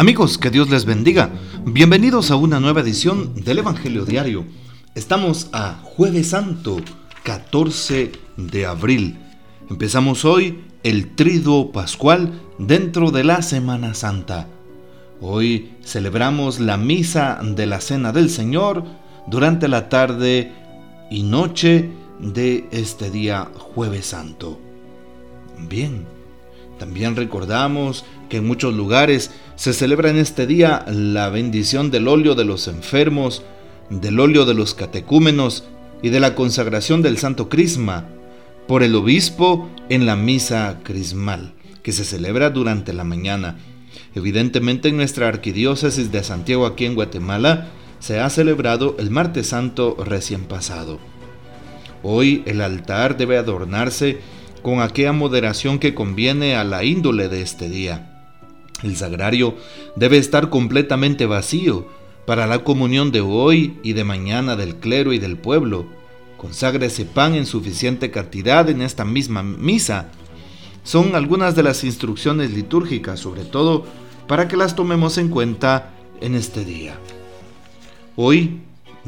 Amigos, que Dios les bendiga. Bienvenidos a una nueva edición del Evangelio Diario. Estamos a jueves santo, 14 de abril. Empezamos hoy el triduo pascual dentro de la Semana Santa. Hoy celebramos la misa de la Cena del Señor durante la tarde y noche de este día jueves santo. Bien, también recordamos que en muchos lugares se celebra en este día la bendición del óleo de los enfermos, del óleo de los catecúmenos y de la consagración del Santo Crisma por el obispo en la misa crismal, que se celebra durante la mañana. Evidentemente en nuestra arquidiócesis de Santiago aquí en Guatemala se ha celebrado el martes santo recién pasado. Hoy el altar debe adornarse con aquella moderación que conviene a la índole de este día. El sagrario debe estar completamente vacío para la comunión de hoy y de mañana del clero y del pueblo. Conságrese pan en suficiente cantidad en esta misma misa. Son algunas de las instrucciones litúrgicas, sobre todo para que las tomemos en cuenta en este día. Hoy,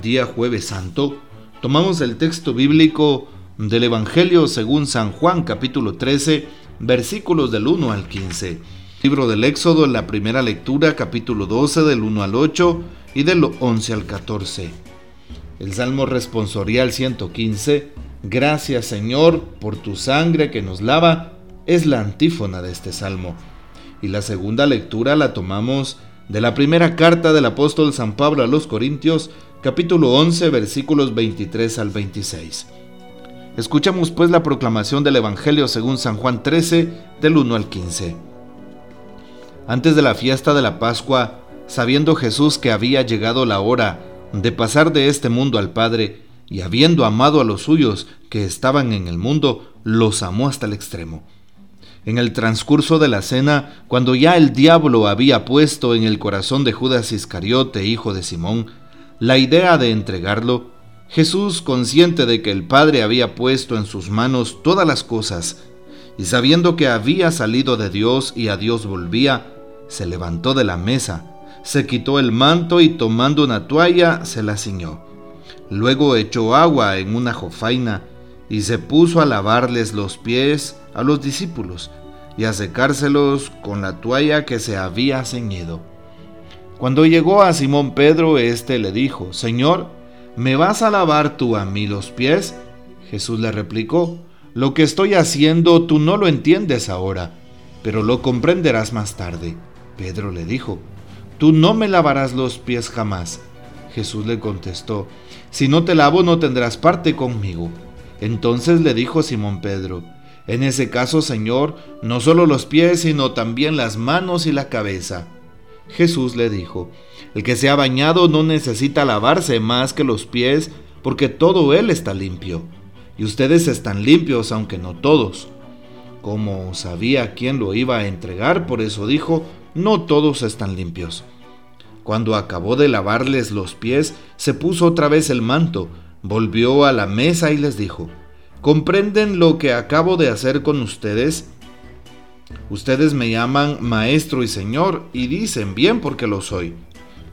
día jueves santo, tomamos el texto bíblico del Evangelio según San Juan capítulo 13, versículos del 1 al 15. Libro del Éxodo en la primera lectura capítulo 12 del 1 al 8 y del 11 al 14. El Salmo responsorial 115, Gracias Señor por tu sangre que nos lava, es la antífona de este salmo. Y la segunda lectura la tomamos de la primera carta del apóstol San Pablo a los Corintios, capítulo 11, versículos 23 al 26. Escuchamos pues la proclamación del Evangelio según San Juan 13, del 1 al 15. Antes de la fiesta de la Pascua, sabiendo Jesús que había llegado la hora de pasar de este mundo al Padre, y habiendo amado a los suyos que estaban en el mundo, los amó hasta el extremo. En el transcurso de la cena, cuando ya el diablo había puesto en el corazón de Judas Iscariote, hijo de Simón, la idea de entregarlo, Jesús, consciente de que el Padre había puesto en sus manos todas las cosas, y sabiendo que había salido de Dios y a Dios volvía, se levantó de la mesa, se quitó el manto y tomando una toalla se la ciñó. Luego echó agua en una jofaina y se puso a lavarles los pies a los discípulos y a secárselos con la toalla que se había ceñido. Cuando llegó a Simón Pedro, éste le dijo, Señor, ¿me vas a lavar tú a mí los pies? Jesús le replicó, Lo que estoy haciendo tú no lo entiendes ahora, pero lo comprenderás más tarde. Pedro le dijo, Tú no me lavarás los pies jamás. Jesús le contestó, Si no te lavo no tendrás parte conmigo. Entonces le dijo Simón Pedro, En ese caso, Señor, no solo los pies, sino también las manos y la cabeza. Jesús le dijo, El que se ha bañado no necesita lavarse más que los pies, porque todo él está limpio. Y ustedes están limpios, aunque no todos. Como sabía quién lo iba a entregar, por eso dijo, no todos están limpios. Cuando acabó de lavarles los pies, se puso otra vez el manto, volvió a la mesa y les dijo, ¿comprenden lo que acabo de hacer con ustedes? Ustedes me llaman maestro y señor y dicen bien porque lo soy.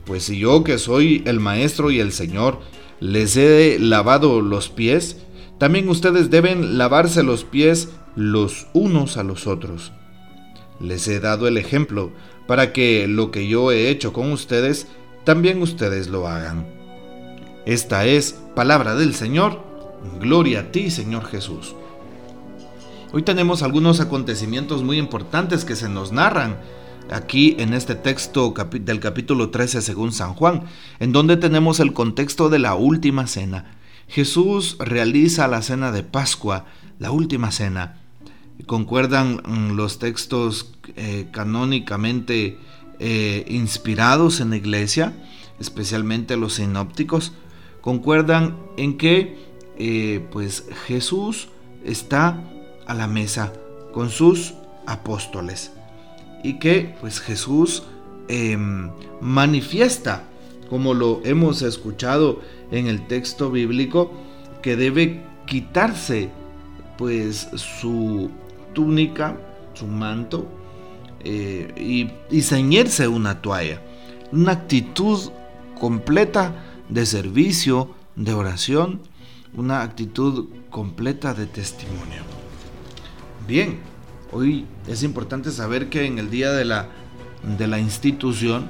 Pues si yo que soy el maestro y el señor les he lavado los pies, también ustedes deben lavarse los pies los unos a los otros. Les he dado el ejemplo para que lo que yo he hecho con ustedes, también ustedes lo hagan. Esta es palabra del Señor. Gloria a ti, Señor Jesús. Hoy tenemos algunos acontecimientos muy importantes que se nos narran aquí en este texto del capítulo 13 según San Juan, en donde tenemos el contexto de la última cena. Jesús realiza la cena de Pascua, la última cena. Concuerdan mm, los textos eh, canónicamente eh, inspirados en la iglesia, especialmente los sinópticos, concuerdan en que eh, pues Jesús está a la mesa con sus apóstoles y que pues Jesús em, manifiesta como lo hemos escuchado en el texto bíblico que debe quitarse pues su túnica, su manto, eh, y, y ceñirse una toalla. Una actitud completa de servicio, de oración, una actitud completa de testimonio. Bien, hoy es importante saber que en el día de la, de la institución,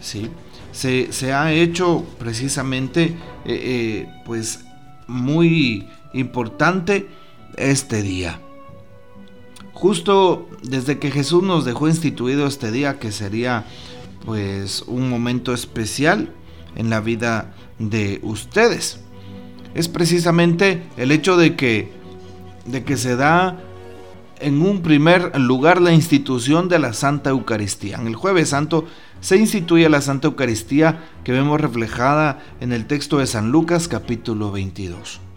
¿sí? se, ha hecho precisamente eh, eh, pues muy importante este día. Justo desde que Jesús nos dejó instituido este día, que sería pues un momento especial en la vida de ustedes. Es precisamente el hecho de que, de que se da en un primer lugar la institución de la Santa Eucaristía. En el jueves santo se instituye la Santa Eucaristía que vemos reflejada en el texto de San Lucas capítulo 22.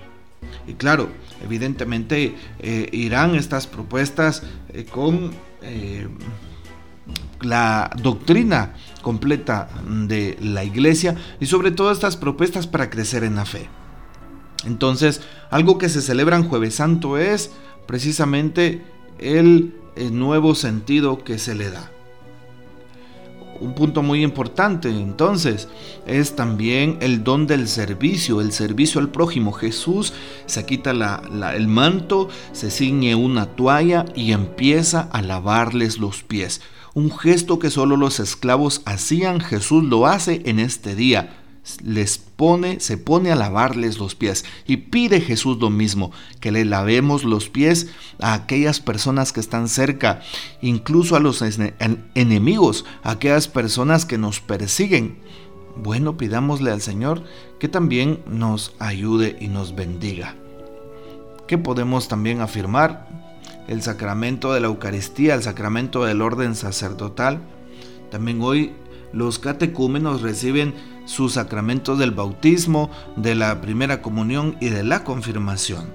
Y claro, evidentemente eh, irán estas propuestas eh, con eh, la doctrina completa de la iglesia y sobre todo estas propuestas para crecer en la fe. Entonces, algo que se celebra en jueves santo es precisamente el, nuevo sentido que se le da. Un punto muy importante entonces es también el don del servicio, el servicio al prójimo. Jesús se quita el manto, se ciñe una toalla y empieza a lavarles los pies. Un gesto que solo los esclavos hacían, Jesús lo hace en este día les pone, se pone a lavarles los pies y pide Jesús lo mismo, que le lavemos los pies a aquellas personas que están cerca, incluso a los enemigos, a aquellas personas que nos persiguen. Bueno, pidámosle al Señor que también nos ayude y nos bendiga. ¿Qué podemos también afirmar? El sacramento de la Eucaristía, el sacramento del orden sacerdotal. También hoy los catecúmenos reciben sus sacramentos del bautismo, de la primera comunión y de la confirmación.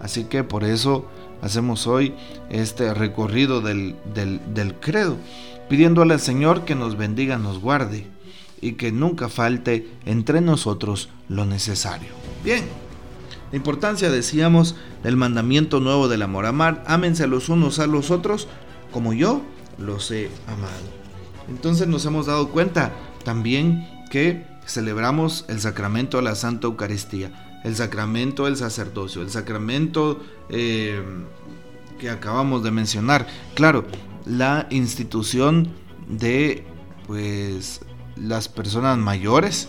Así que por eso hacemos hoy este recorrido del, del, credo, pidiéndole al Señor que nos bendiga, nos guarde y que nunca falte entre nosotros lo necesario. Bien, la importancia, decíamos, del mandamiento nuevo del amor. Amar, ámense los unos a los otros como yo los he amado. Entonces nos hemos dado cuenta también que celebramos el sacramento de la Santa Eucaristía, el sacramento del sacerdocio, el sacramento eh, que acabamos de mencionar. Claro, la institución de pues las personas mayores,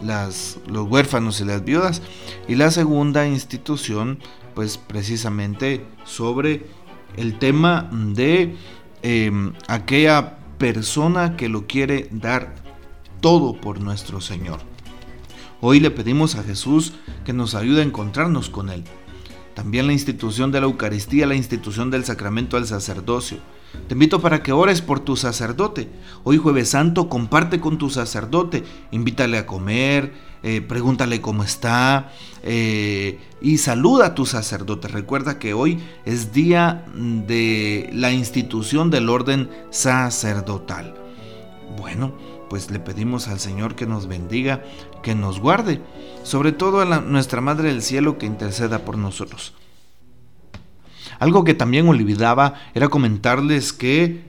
las, los huérfanos y las viudas, y la segunda institución, pues precisamente sobre el tema de eh, aquella persona que lo quiere dar todo por nuestro Señor. Hoy le pedimos a Jesús que nos ayude a encontrarnos con Él. También la institución de la Eucaristía, la institución del sacramento del sacerdocio. Te invito para que ores por tu sacerdote. Hoy jueves santo comparte con tu sacerdote, invítale a comer, eh, pregúntale cómo está eh, y saluda a tu sacerdote. Recuerda que hoy es día de la institución del orden sacerdotal. Bueno, pues le pedimos al Señor que nos bendiga, que nos guarde, sobre todo a nuestra Madre del Cielo que interceda por nosotros. Algo que también olvidaba era comentarles que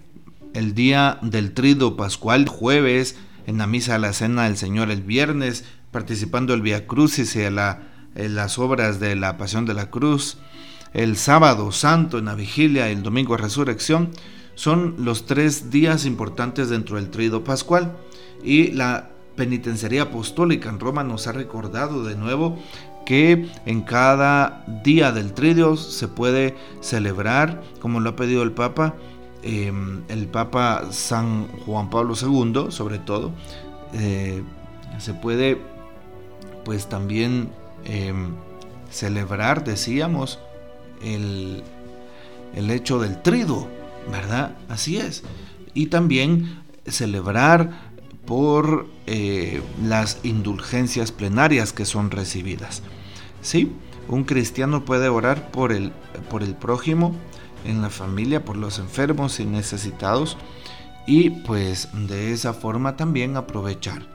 el día del trido pascual, jueves, en la misa de la cena del Señor el viernes, participando el Via Crucis y en, las obras de la Pasión de la Cruz, el sábado santo en la vigilia, el domingo de resurrección, son los tres días importantes dentro del trido pascual. Y la penitenciaría apostólica en Roma nos ha recordado de nuevo que en cada día del tridio se puede celebrar, como lo ha pedido el Papa, em, el Papa San Juan Pablo II, sobre todo, eh, se puede pues también em, celebrar, decíamos, el, el hecho del trido, ¿verdad? Así es. Y también celebrar por eh, las indulgencias plenarias que son recibidas. ¿Sí? Un cristiano puede orar por el, por el prójimo, en la familia, por los enfermos y necesitados y pues de esa forma también aprovechar.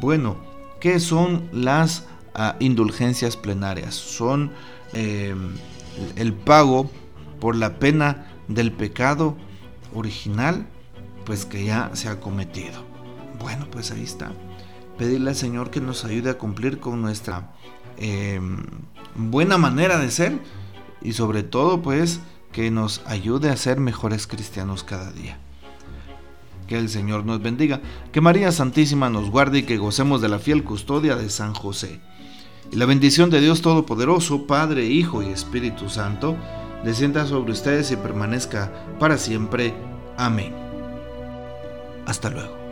Bueno, ¿qué son las ah, indulgencias plenarias? Son em, el pago por la pena del pecado original, pues que ya se ha cometido. Bueno, pues ahí está. Pedirle al Señor que nos ayude a cumplir con nuestra em, buena manera de ser y sobre todo pues que nos ayude a ser mejores cristianos cada día. Que el Señor nos bendiga, que María Santísima nos guarde y que gocemos de la fiel custodia de San José. Y la bendición de Dios Todopoderoso, Padre, Hijo y Espíritu Santo, descienda sobre ustedes y permanezca para siempre. Amén. Hasta luego.